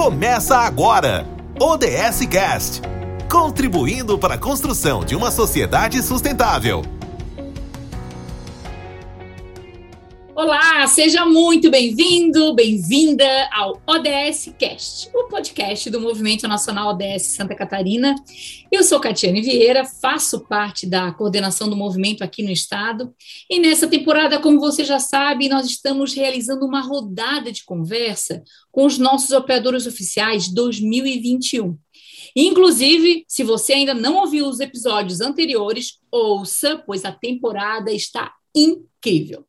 Começa agora! ODS Cast contribuindo para a construção de uma sociedade sustentável. Olá, seja muito bem-vindo, bem-vinda ao ODS Cast, podcast do Movimento Nacional ODS Santa Catarina. Eu sou Catiane Vieira, faço parte da coordenação do movimento aqui no estado. E nessa temporada, como você já sabe, nós estamos realizando uma rodada de conversa com os nossos operadores oficiais 2021. Inclusive, se você ainda não ouviu os episódios anteriores, ouça, pois a temporada está incrível.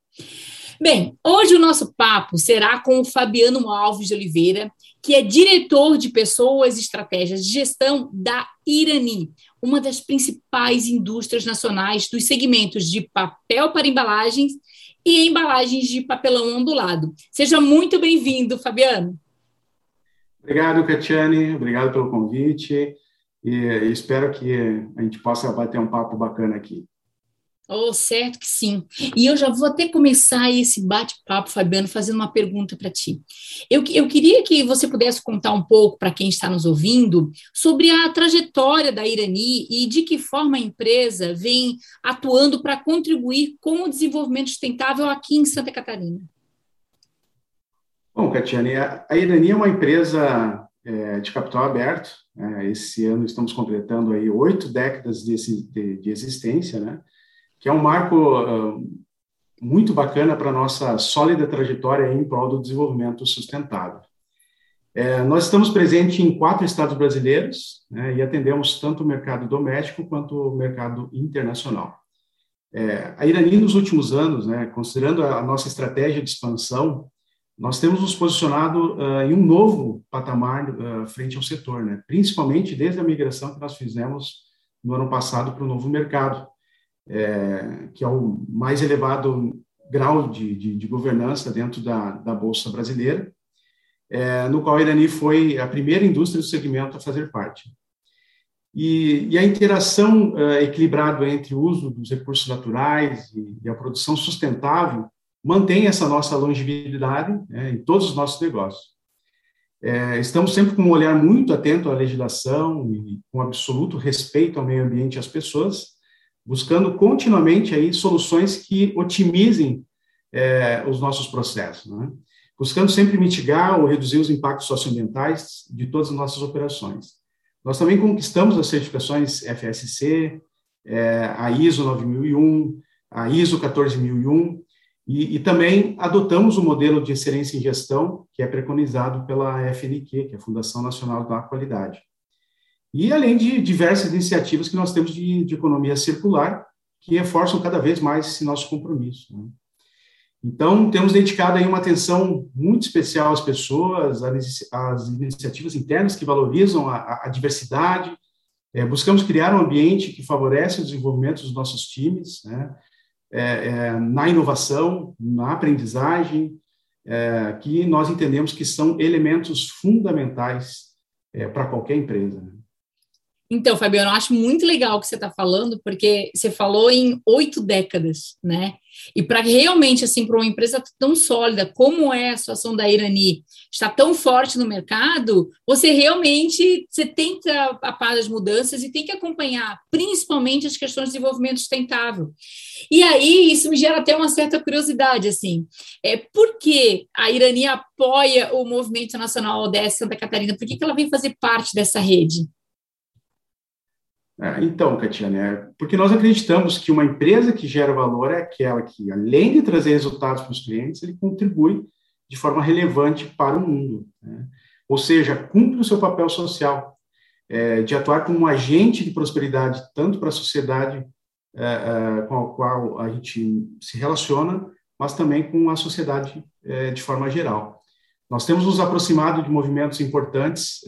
Bem, hoje o nosso papo será com o Fabiano Alves de Oliveira, que é diretor de Pessoas e Estratégias de Gestão da Irani, uma das principais indústrias nacionais dos segmentos de papel para embalagens e embalagens de papelão ondulado. Seja muito bem-vindo, Fabiano. Obrigado, Catiane. Obrigado pelo convite. E espero que a gente possa bater um papo bacana aqui. Oh, certo que sim. E eu já vou até começar esse bate-papo, Fabiano, fazendo uma pergunta para ti. Eu, eu queria que você pudesse contar um pouco para quem está nos ouvindo sobre a trajetória da Irani e de que forma a empresa vem atuando para contribuir com o desenvolvimento sustentável aqui em Santa Catarina. Bom, Catiane, a Irani é uma empresa é, de capital aberto. É, esse ano estamos completando aí oito décadas de, de, de existência, né? Que é um marco uh, muito bacana para a nossa sólida trajetória em prol do desenvolvimento sustentável. É, nós estamos presentes em quatro estados brasileiros né, e atendemos tanto o mercado doméstico quanto o mercado internacional. É, a Irani, nos últimos anos, né, considerando a, nossa estratégia de expansão, nós temos nos posicionado uh, em um novo patamar uh, frente ao setor, né, principalmente desde a migração que nós fizemos no ano passado para o novo mercado, é, que é o mais elevado grau de, de, de governança dentro da, da Bolsa Brasileira, é, no qual a Irani foi a primeira indústria do segmento a fazer parte. E, e a interação é, equilibrada entre o uso dos recursos naturais e, e, a produção sustentável mantém essa nossa longevidade né, em todos os nossos negócios. É, estamos sempre com um olhar muito atento à legislação e com absoluto respeito ao meio ambiente e às pessoas, buscando continuamente aí soluções que otimizem é, os nossos processos, né? buscando sempre mitigar ou reduzir os impactos socioambientais de todas as nossas operações. Nós também conquistamos as certificações FSC, é, a ISO 9001, a ISO 14001, e, e, também adotamos o modelo de excelência em gestão, que é preconizado pela FNQ, que é a Fundação Nacional da Qualidade. E além de diversas iniciativas que nós temos de, de economia circular, que reforçam cada vez mais esse nosso compromisso. Né? Então, temos dedicado aí uma atenção muito especial às pessoas, às iniciativas internas que valorizam a, a diversidade. É, buscamos criar um ambiente que favorece o desenvolvimento dos nossos times, né? é, é, na inovação, na aprendizagem, é, que nós entendemos que são elementos fundamentais é, para qualquer empresa. Né? Então, Fabiano, eu acho muito legal o que você está falando, porque você falou em oito décadas, né? E para realmente, assim, para uma empresa tão sólida como é a situação da Irani, está tão forte no mercado, você realmente você tem que a par das mudanças e tem que acompanhar, principalmente as questões de desenvolvimento sustentável. E aí, isso me gera até uma certa curiosidade, assim, é por que a Irani apoia o Movimento Nacional ODS Santa Catarina? Por que, que ela vem fazer parte dessa rede? É, então, Catiane, é porque nós acreditamos que uma empresa que gera valor é aquela que, além de trazer resultados para os clientes, ele contribui de forma relevante para o mundo. Né? Ou seja, cumpre o seu papel social, é, de atuar como um agente de prosperidade, tanto para a sociedade é, é, com a qual a gente se relaciona, mas também com a sociedade é, de forma geral. Nós temos nos aproximado de movimentos importantes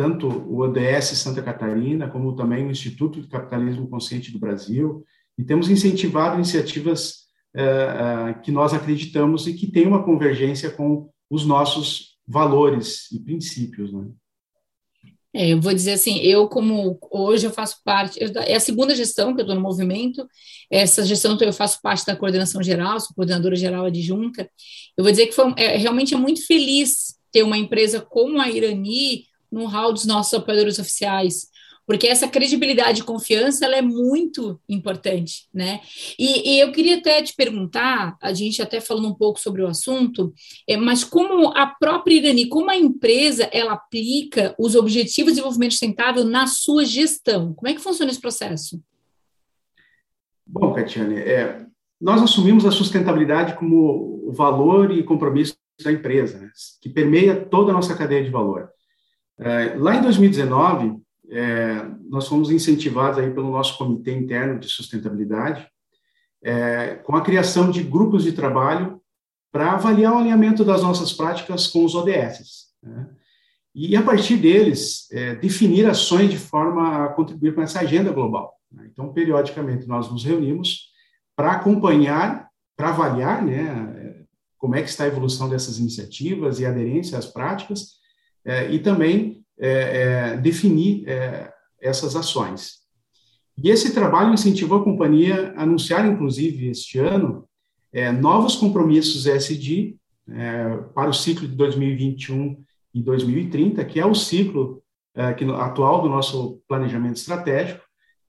tanto o ODS Santa Catarina, como também o Instituto de Capitalismo Consciente do Brasil, e temos incentivado iniciativas eh, eh, que nós acreditamos e que têm uma convergência com os nossos valores e princípios. Né? É, eu vou dizer assim, eu como hoje eu faço parte, eu, é a segunda gestão que eu estou no movimento, essa gestão eu faço parte da coordenação geral, sou coordenadora geral adjunta, eu vou dizer que foi, é, realmente é muito feliz ter uma empresa como a Irani no hall dos nossos apoiadores oficiais, porque essa credibilidade e confiança ela é muito importante, né? E, e, eu queria até te perguntar, a gente até falando um pouco sobre o assunto, é, mas como a própria Irani, como a empresa ela aplica os objetivos de desenvolvimento sustentável na sua gestão? Como é que funciona esse processo? Bom, Catiane, é, nós assumimos a sustentabilidade como o valor e compromisso da empresa, né, que permeia toda a nossa cadeia de valor. É, lá em 2019, é, nós fomos incentivados aí pelo nosso comitê interno de sustentabilidade é, com a criação de grupos de trabalho para avaliar o alinhamento das nossas práticas com os ODS. Né? E, a partir deles, é, definir ações de forma a contribuir com essa agenda global. Né? Então, periodicamente, nós nos reunimos para acompanhar, para avaliar né, como é que está a evolução dessas iniciativas e aderência às práticas, e também é, é, definir é, essas ações. E esse trabalho incentivou a companhia a anunciar, inclusive, este ano, é, novos compromissos é, para o ciclo de 2021 e 2030, que é o ciclo é, que, atual do nosso planejamento estratégico,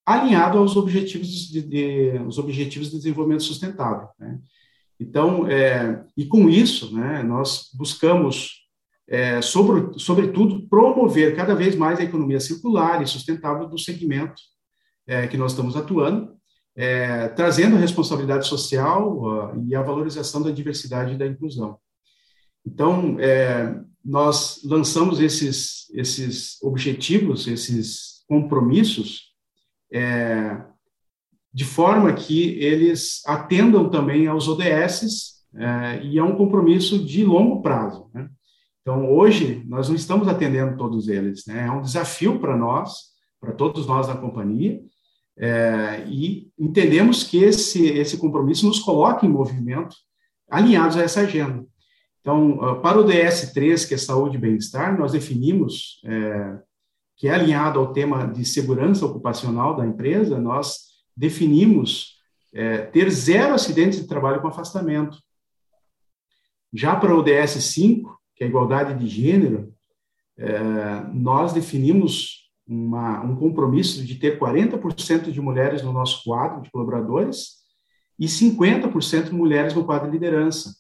alinhado aos objetivos de, de, os objetivos de desenvolvimento sustentável. Né? Então, é, e com isso, né, nós buscamos é, sobre, sobretudo, promover cada vez mais a economia circular e sustentável do segmento é, que nós estamos atuando, é, trazendo a responsabilidade social uh, e a valorização da diversidade e da inclusão. Então, é, nós lançamos esses, esses objetivos, esses compromissos, é, de forma que eles atendam também aos ODS é, e a um compromisso de longo prazo. Né? Então, hoje, nós não estamos atendendo todos eles, né? É um desafio para nós, para todos nós da companhia, é, e entendemos que esse, esse compromisso nos coloca em movimento, alinhados a essa agenda. Então, ah, para o DS3, que é saúde e bem-estar, nós definimos, é, que é alinhado ao tema de segurança ocupacional da empresa, nós definimos é, ter zero acidentes de trabalho com afastamento. Já para o DS5, que é a igualdade de gênero, é, nós definimos uma, um compromisso de ter 40% de mulheres no nosso quadro de colaboradores e 50% de mulheres no quadro de liderança.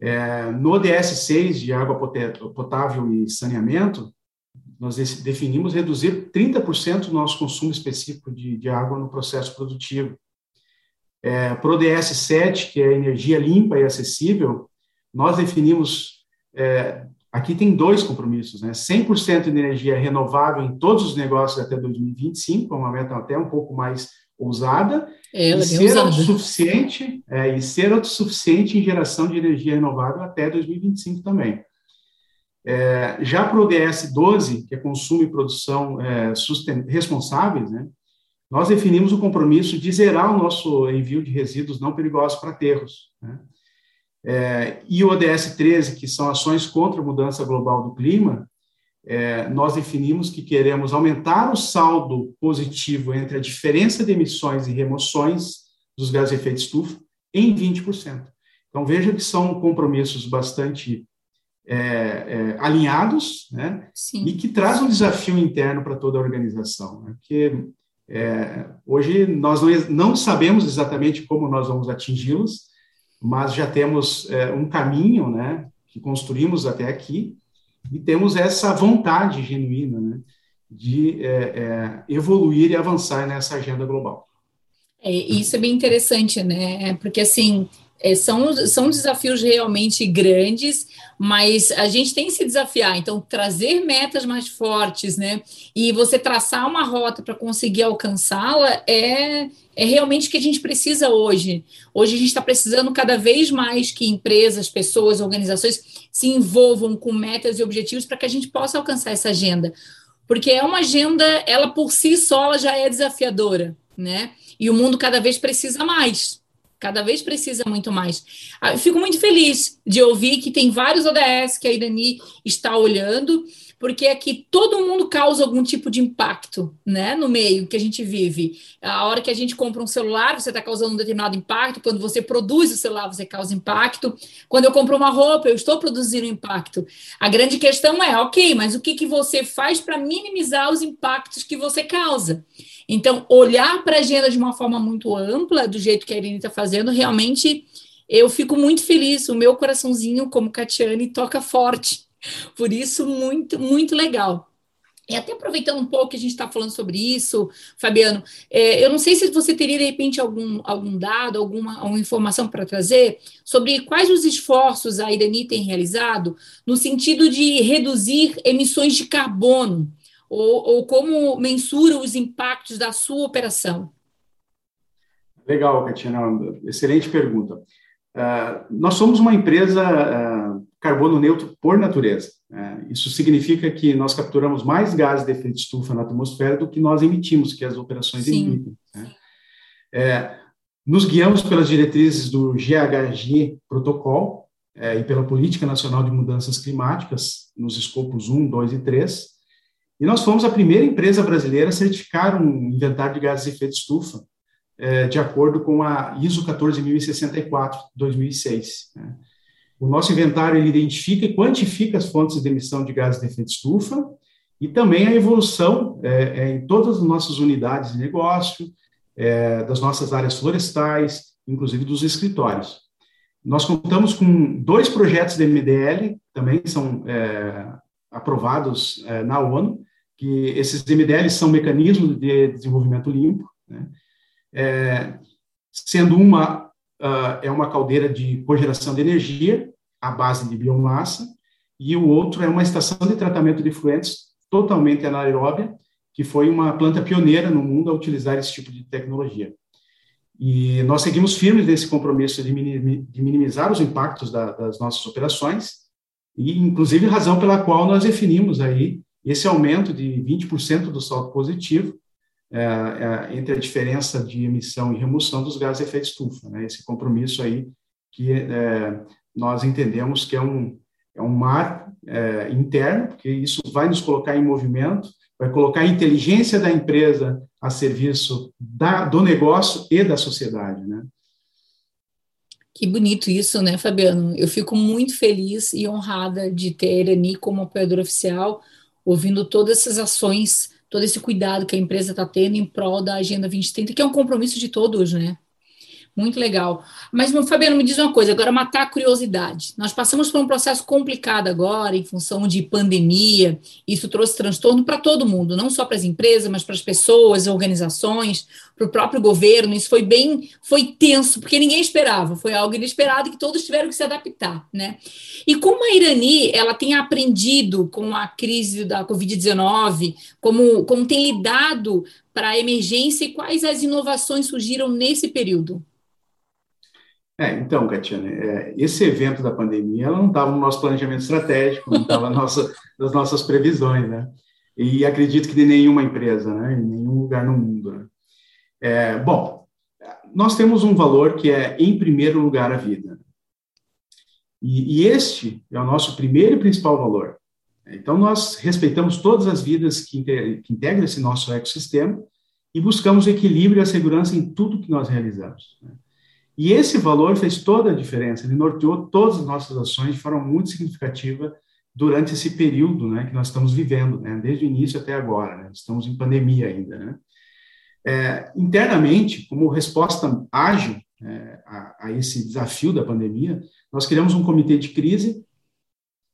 É, no ODS 6 de água potável e saneamento, nós definimos reduzir 30% do nosso consumo específico de, de água no processo produtivo. É, para o ODS 7, que é energia limpa e acessível, nós definimos é, aqui tem dois compromissos, né? 100% de energia renovável em todos os negócios até 2025, uma meta até um pouco mais ousada, é, e ser autossuficiente, é, e ser autossuficiente em geração de energia renovável até 2025 também. É, já para o ODS 12, que é consumo e produção é, responsáveis, né, nós definimos o compromisso de zerar o nosso envio de resíduos não perigosos para aterros. Né? É, e o ODS 13, que são ações contra a mudança global do clima, é, nós definimos que queremos aumentar o saldo positivo entre a diferença de emissões e remoções dos gases de efeito estufa em 20%. Então, veja que são compromissos bastante é, é, alinhados, né? Sim. E que traz um desafio interno para toda a organização, né? porque é, hoje nós não, não sabemos exatamente como nós vamos atingi-los, mas já temos é, um caminho, né, que construímos até aqui, e temos essa vontade genuína, né, de é, é, evoluir e avançar nessa agenda global. É, isso é bem interessante, né, porque assim, é, são, são desafios realmente grandes, mas a gente tem que se desafiar. Então, trazer metas mais fortes, né? E você traçar uma rota para conseguir alcançá-la é, é realmente o que a gente precisa hoje. Hoje a gente está precisando cada vez mais que empresas, pessoas, organizações se envolvam com metas e objetivos para que a gente possa alcançar essa agenda. Porque é uma agenda, ela por si só ela já é desafiadora, né? E o mundo cada vez precisa mais cada vez precisa muito mais. Ah, eu fico muito feliz de ouvir que tem vários ODS que a Irani está olhando, porque aqui todo mundo causa algum tipo de impacto, né, no meio que a gente vive. A hora que a gente compra um celular, você está causando um determinado impacto. Quando você produz o celular, você causa impacto. Quando eu compro uma roupa, eu estou produzindo impacto. A grande questão é, ok, mas o que, que você faz para minimizar os impactos que você causa? Então, olhar para a agenda de uma forma muito ampla, do jeito que a Irene está fazendo, realmente eu fico muito feliz. O meu coraçãozinho, como Catiane, toca forte. Por isso, muito, muito legal. E até aproveitando um pouco que a gente está falando sobre isso, Fabiano, é, eu não sei se você teria, de repente, algum, algum dado, alguma, alguma informação para trazer sobre quais os esforços a Irani tem realizado no sentido de reduzir emissões de carbono ou, ou como mensura os impactos da sua operação? Legal, Katina, excelente pergunta. Uh, nós somos uma empresa uh, carbono neutro por natureza. Uh, isso significa que nós capturamos mais gases de efeito estufa na atmosfera do que nós emitimos, que as operações Sim. emitem. Né? É, nos guiamos pelas diretrizes do GHG Protocol é, e pela Política Nacional de Mudanças Climáticas, nos escopos 1, 2 e 3, e nós fomos a primeira empresa brasileira a certificar um inventário de gases de efeito estufa, é, de acordo com a ISO 14064 2006. Né? O nosso inventário ele identifica e quantifica as fontes de emissão de gases de efeito estufa e também a evolução é, é, em todas as nossas unidades de negócio, é, das nossas áreas florestais, inclusive dos escritórios. Nós contamos com dois projetos de MDL, também são é, aprovados é, na ONU, que esses MDLs são mecanismos de desenvolvimento limpo, né? é, sendo uma uh, é uma caldeira de cogeração de energia à base de biomassa e o outro é uma estação de tratamento de efluentes totalmente anaeróbia, que foi uma planta pioneira no mundo a utilizar esse tipo de tecnologia. E nós seguimos firmes nesse compromisso de minimizar os impactos da, das nossas operações, e inclusive razão pela qual nós definimos aí esse aumento de 20% do saldo positivo é, é, entre a diferença de emissão e remoção dos gases de efeito estufa, né? esse compromisso aí que é, nós entendemos que é um, é um mar é, interno, porque isso vai nos colocar em movimento, vai colocar a inteligência da empresa a serviço da, do negócio e da sociedade, né? Que bonito isso, né, Fabiano? Eu fico muito feliz e honrada de ter a Irani como apoiadora oficial, ouvindo todas essas ações, todo esse cuidado que a empresa está tendo em prol da Agenda 2030, que é um compromisso de todos, né? Muito legal. Mas, meu Fabiano, me diz uma coisa, agora matar a curiosidade. Nós passamos por um processo complicado agora, em função de pandemia, isso trouxe transtorno para todo mundo, não só para as empresas, mas para as pessoas, organizações, para o próprio governo. Isso foi bem, foi tenso, porque ninguém esperava, foi algo inesperado que todos tiveram que se adaptar, né? E como a Irani, ela tem aprendido com a crise da Covid-19, como, como tem lidado para a emergência e quais as inovações surgiram nesse período? É, então, Catiane, é, esse evento da pandemia ela não estava no nosso planejamento estratégico, não estava nossa, nas nossas previsões, né? E acredito que de nenhuma empresa, né? Em nenhum lugar no mundo. Né? É, bom, nós temos um valor que é, em primeiro lugar, a vida. E, e este é o nosso primeiro e principal valor. Então, nós respeitamos todas as vidas que, que integram esse nosso ecossistema e buscamos o equilíbrio e a segurança em tudo que nós realizamos. Né? E esse valor fez toda a diferença, ele norteou todas as nossas ações de forma muito significativa durante esse período né, que nós estamos vivendo, né, desde o início até agora. Né, estamos em pandemia ainda. Né. É, internamente, como resposta ágil é, a, a, esse desafio da pandemia, nós criamos um comitê de crise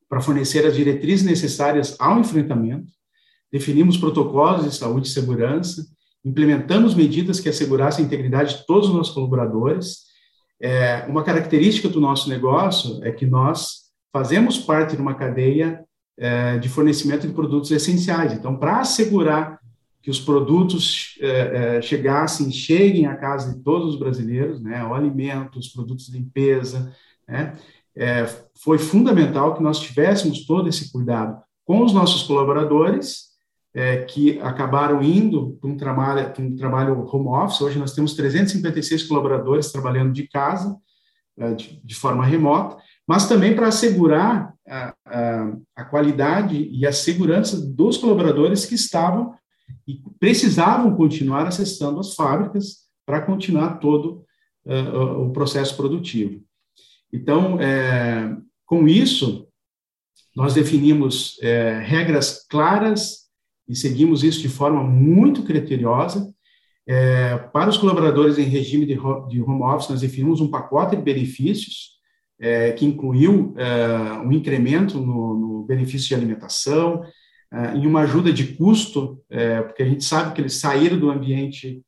para fornecer as diretrizes necessárias ao enfrentamento, definimos protocolos de saúde e segurança, implementamos medidas que assegurassem a integridade de todos os nossos colaboradores é, uma característica do nosso negócio é que nós fazemos parte de uma cadeia é, de fornecimento de produtos essenciais. Então, para assegurar que os produtos é, é, chegassem, cheguem à casa de todos os brasileiros, né, o alimento, os produtos de limpeza, né, é, foi fundamental que nós tivéssemos todo esse cuidado com os nossos colaboradores é, que acabaram indo para um trabalho, um trabalho home office. Hoje nós temos 356 colaboradores trabalhando de casa, de, de, forma remota, mas também para assegurar a, a, a, qualidade e a segurança dos colaboradores que estavam e precisavam continuar acessando as fábricas para continuar todo uh, o processo produtivo. Então, é, com isso, nós definimos é, regras claras e seguimos isso de forma muito criteriosa. É, para os colaboradores em regime de, de home office, nós definimos um pacote de benefícios é, que incluiu é, um incremento no, no, benefício de alimentação, é, e uma ajuda de custo, é, porque a gente sabe que eles saíram do ambiente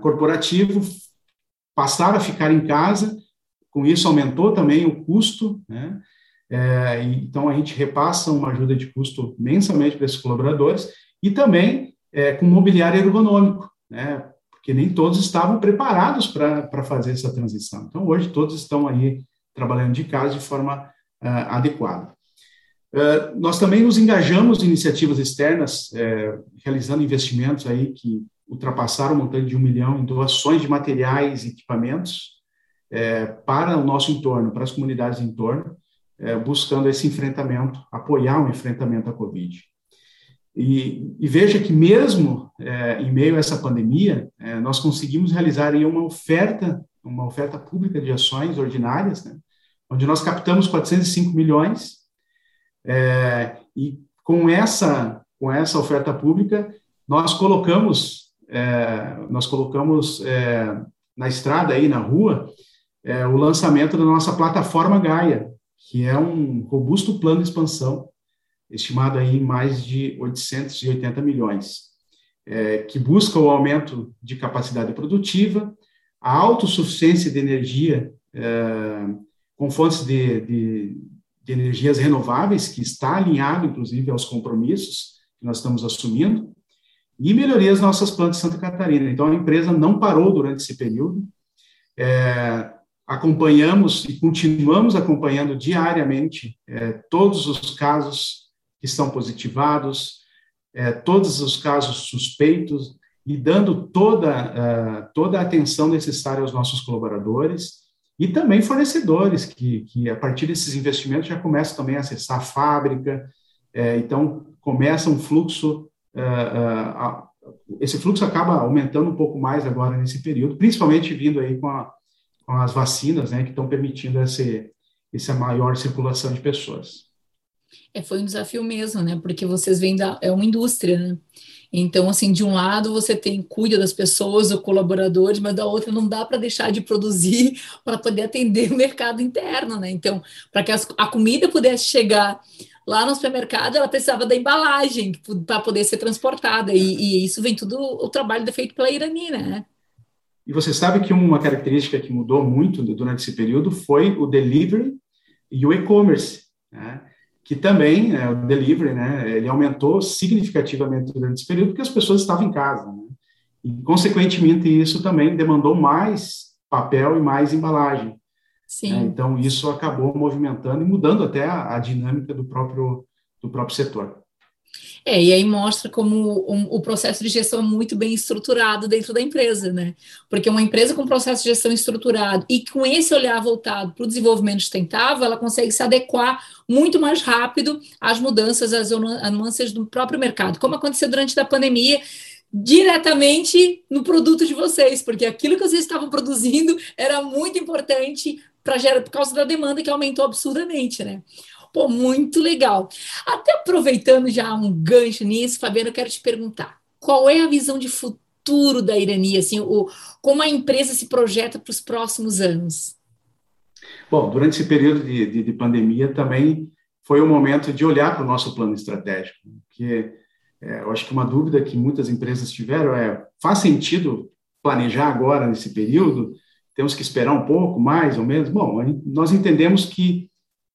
corporativo, passaram a ficar em casa, com isso aumentou também o custo, né? É, então a gente repassa uma ajuda de custo mensalmente para esses colaboradores e também é, com mobiliário ergonômico, né? Porque nem todos estavam preparados para fazer essa transição. Então hoje todos estão aí trabalhando de casa de forma uh, adequada. Uh, nós também nos engajamos em iniciativas externas, uh, realizando investimentos aí que ultrapassaram o montante de um milhão em doações de materiais e equipamentos é, para o nosso entorno, para as comunidades em torno, é, buscando esse enfrentamento, apoiar o enfrentamento à Covid. E, e veja que mesmo é, em meio a essa pandemia, é, nós conseguimos realizar aí uma oferta, uma oferta pública de ações ordinárias, né, onde nós captamos 405 milhões, é, e com essa, com essa oferta pública, nós colocamos é, nós colocamos é, na estrada aí na rua é, o lançamento da nossa plataforma Gaia, que é um robusto plano de expansão estimado aí em mais de 880 milhões, é, que busca o aumento de capacidade produtiva, a autossuficiência de energia é, com fontes de, de, de energias renováveis, que está alinhado, inclusive, aos compromissos que nós estamos assumindo, e melhorias nas nossas plantas de Santa Catarina. Então, a empresa não parou durante esse período. É, acompanhamos e continuamos acompanhando diariamente é, todos os casos que estão positivados, é, todos os casos suspeitos e dando toda, uh, toda a atenção necessária aos nossos colaboradores e também fornecedores, que, que a partir desses investimentos já começam também a acessar a fábrica, é, então começa um fluxo uh, uh, esse fluxo acaba aumentando um pouco mais agora nesse período, principalmente vindo aí com, a, com as vacinas, né, que estão permitindo esse, essa maior circulação de pessoas. É, foi um desafio mesmo, né, porque vocês vêm da, é uma indústria, né, então, assim, de um lado você tem, cuida das pessoas, o colaboradores, mas da outra não dá para deixar de produzir para poder atender o mercado interno, né? Então, para que as, a comida pudesse chegar lá no supermercado ela precisava da embalagem para poder ser transportada, e, e, isso vem tudo o trabalho feito pela Irani, né? E você sabe que uma característica que mudou muito durante esse período foi o delivery e o e-commerce, né? que também, né, o delivery, né, ele aumentou significativamente durante esse período porque as pessoas estavam em casa, né? E, consequentemente, isso também demandou mais papel e mais embalagem. Sim. É, então, isso acabou movimentando e mudando até a, a, dinâmica do próprio, do próprio setor. É, e aí mostra como o processo de gestão é muito bem estruturado dentro da empresa, né? Porque uma empresa com processo de gestão estruturado e com esse olhar voltado para o desenvolvimento sustentável, ela consegue se adequar muito mais rápido às mudanças, às nuances do próprio mercado, como aconteceu durante a pandemia, diretamente no produto de vocês, porque aquilo que vocês estavam produzindo era muito importante para gerar por causa da demanda que aumentou absurdamente, né? Pô, muito legal. Até aproveitando já um gancho nisso, Fabiano, eu quero te perguntar: qual é a visão de futuro da Irani, assim, o, como a empresa se projeta para os próximos anos? Bom, durante esse período de, de, de pandemia também foi o momento de olhar para o nosso plano estratégico, porque é, eu acho que uma dúvida que muitas empresas tiveram é: faz sentido planejar agora nesse período? temos que esperar um pouco, mais ou menos. Bom, nós entendemos que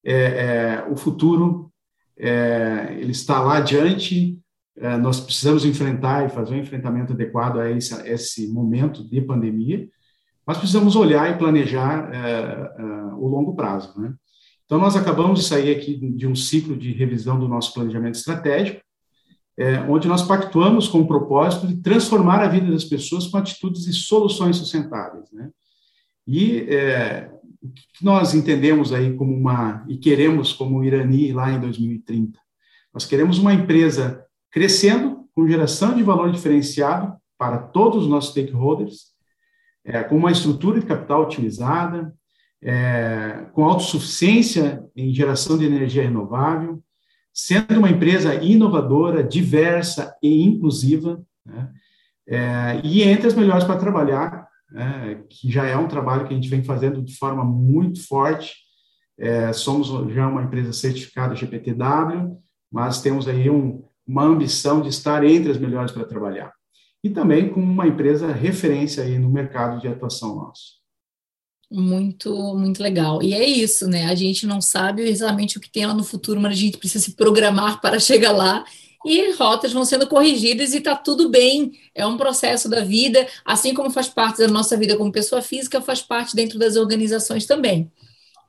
é, é, o futuro é, ele está lá adiante, é, nós precisamos enfrentar e fazer um enfrentamento adequado a esse, a esse momento de pandemia, mas precisamos olhar e planejar é, é, o longo prazo. Né? Então, nós acabamos de sair aqui de um ciclo de revisão do nosso planejamento estratégico, onde nós pactuamos com o propósito de transformar a vida das pessoas com atitudes e soluções sustentáveis. Né? E é, o que nós entendemos aí como uma, e queremos como Irani lá em 2030? Nós queremos uma empresa crescendo, com geração de valor diferenciado para todos os nossos stakeholders, é, com uma estrutura de capital otimizada, é, com autossuficiência em geração de energia renovável, sendo uma empresa inovadora, diversa e inclusiva, né? é, e entre as melhores para trabalhar, né? que já é um trabalho que a gente vem fazendo de forma muito forte. É, somos já uma empresa certificada GPTW, mas temos aí um, uma ambição de estar entre as melhores para trabalhar. E também com uma empresa referência aí no mercado de atuação nosso. Muito, muito legal. E é isso, né? A gente não sabe exatamente o que tem lá no futuro, mas a gente precisa se programar para chegar lá e rotas vão sendo corrigidas e está tudo bem. É um processo da vida, assim como faz parte da nossa vida como pessoa física, faz parte dentro das organizações também.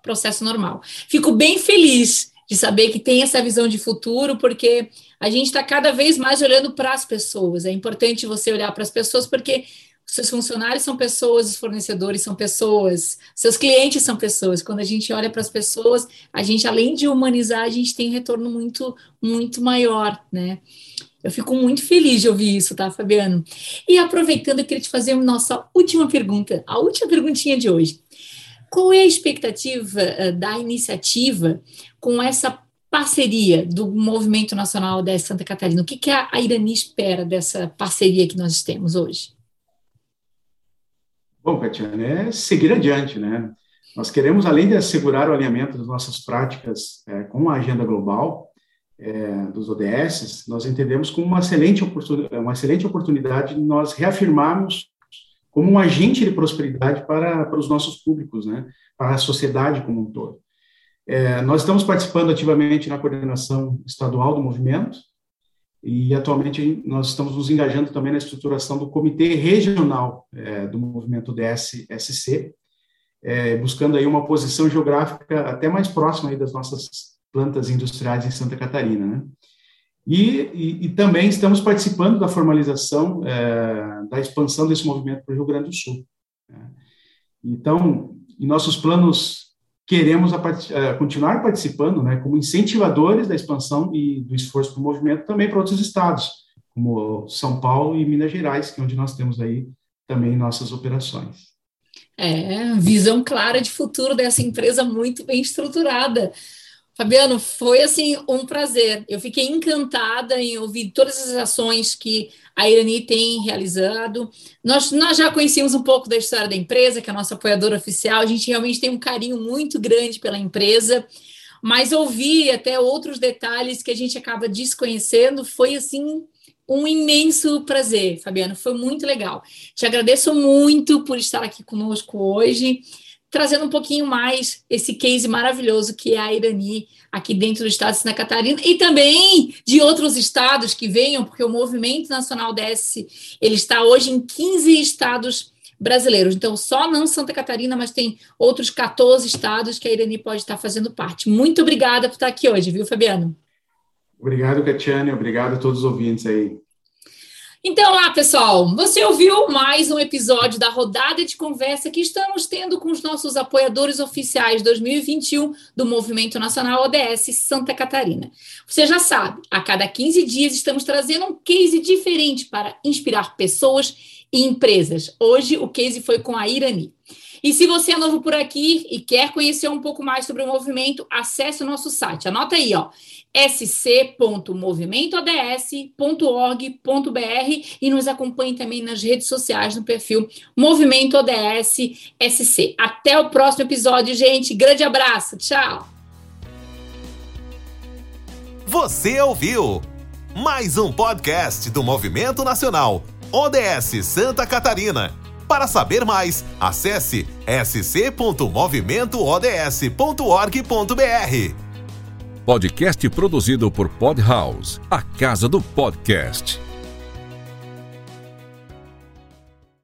Processo normal. Fico bem feliz de saber que tem essa visão de futuro, porque a gente está cada vez mais olhando para as pessoas. É importante você olhar para as pessoas, porque seus funcionários são pessoas, os fornecedores são pessoas, seus clientes são pessoas. Quando a gente olha para as pessoas, a gente, além de humanizar, a gente tem um retorno muito, muito maior, né? Eu fico muito feliz de ouvir isso, tá, Fabiano? E aproveitando, eu queria te fazer a nossa última pergunta, a última perguntinha de hoje. Qual é a expectativa uh, da iniciativa com essa parceria do Movimento Nacional da Santa Catarina? O que, que a Irani espera dessa parceria que nós temos hoje? Bom, Catiane, é seguir adiante, né? Nós queremos, além de assegurar o alinhamento das nossas práticas é, com a agenda global é, dos ODS, nós entendemos como uma excelente, uma excelente oportunidade de nós reafirmarmos como um agente de prosperidade para, para os nossos públicos, né? para a sociedade como um todo. É, nós estamos participando ativamente na coordenação estadual do movimento, e atualmente nós estamos nos engajando também na estruturação do comitê regional é, do movimento DS-SC, é, buscando aí uma posição geográfica até mais próxima aí das nossas plantas industriais em Santa Catarina, né? E, e, e também estamos participando da formalização é, da expansão desse movimento para o Rio Grande do Sul. Né? Então, em nossos planos queremos a, a, continuar participando, né, como incentivadores da expansão e do esforço do movimento também para outros estados, como São Paulo e Minas Gerais, que é onde nós temos aí também nossas operações. É, visão clara de futuro dessa empresa muito bem estruturada. Fabiano, foi assim um prazer. Eu fiquei encantada em ouvir todas as ações que a Irani tem realizado. Nós, nós já conhecíamos um pouco da história da empresa, que é a nossa apoiadora oficial. A gente realmente tem um carinho muito grande pela empresa, mas ouvir até outros detalhes que a gente acaba desconhecendo foi assim um imenso prazer, Fabiano. Foi muito legal. Te agradeço muito por estar aqui conosco hoje trazendo um pouquinho mais esse case maravilhoso que é a Irani aqui dentro do estado de Santa Catarina e também de outros estados que venham, porque o Movimento Nacional DS, ele está hoje em 15 estados brasileiros. Então, só não Santa Catarina, mas tem outros 14 estados que a Irani pode estar fazendo parte. Muito obrigada por estar aqui hoje, viu, Fabiano? Obrigado, Catiane. Obrigado a todos os ouvintes aí. Então, lá, pessoal, você ouviu mais um episódio da rodada de conversa que estamos tendo com os nossos apoiadores oficiais 2021 do Movimento Nacional ODS Santa Catarina. Você já sabe, a cada 15 dias estamos trazendo um case diferente para inspirar pessoas e empresas. Hoje, o case foi com a Irani. E se você é novo por aqui e quer conhecer um pouco mais sobre o movimento, acesse o nosso site. Anota aí, ó, sc.movimentoods.org.br e nos acompanhe também nas redes sociais no perfil Movimento ODS SC. Até o próximo episódio, gente. Grande abraço. Tchau. Você ouviu mais um podcast do Movimento Nacional ODS Santa Catarina. Para saber mais, acesse sc.movimentoods.org.br. Podcast produzido por Podhouse, a casa do podcast.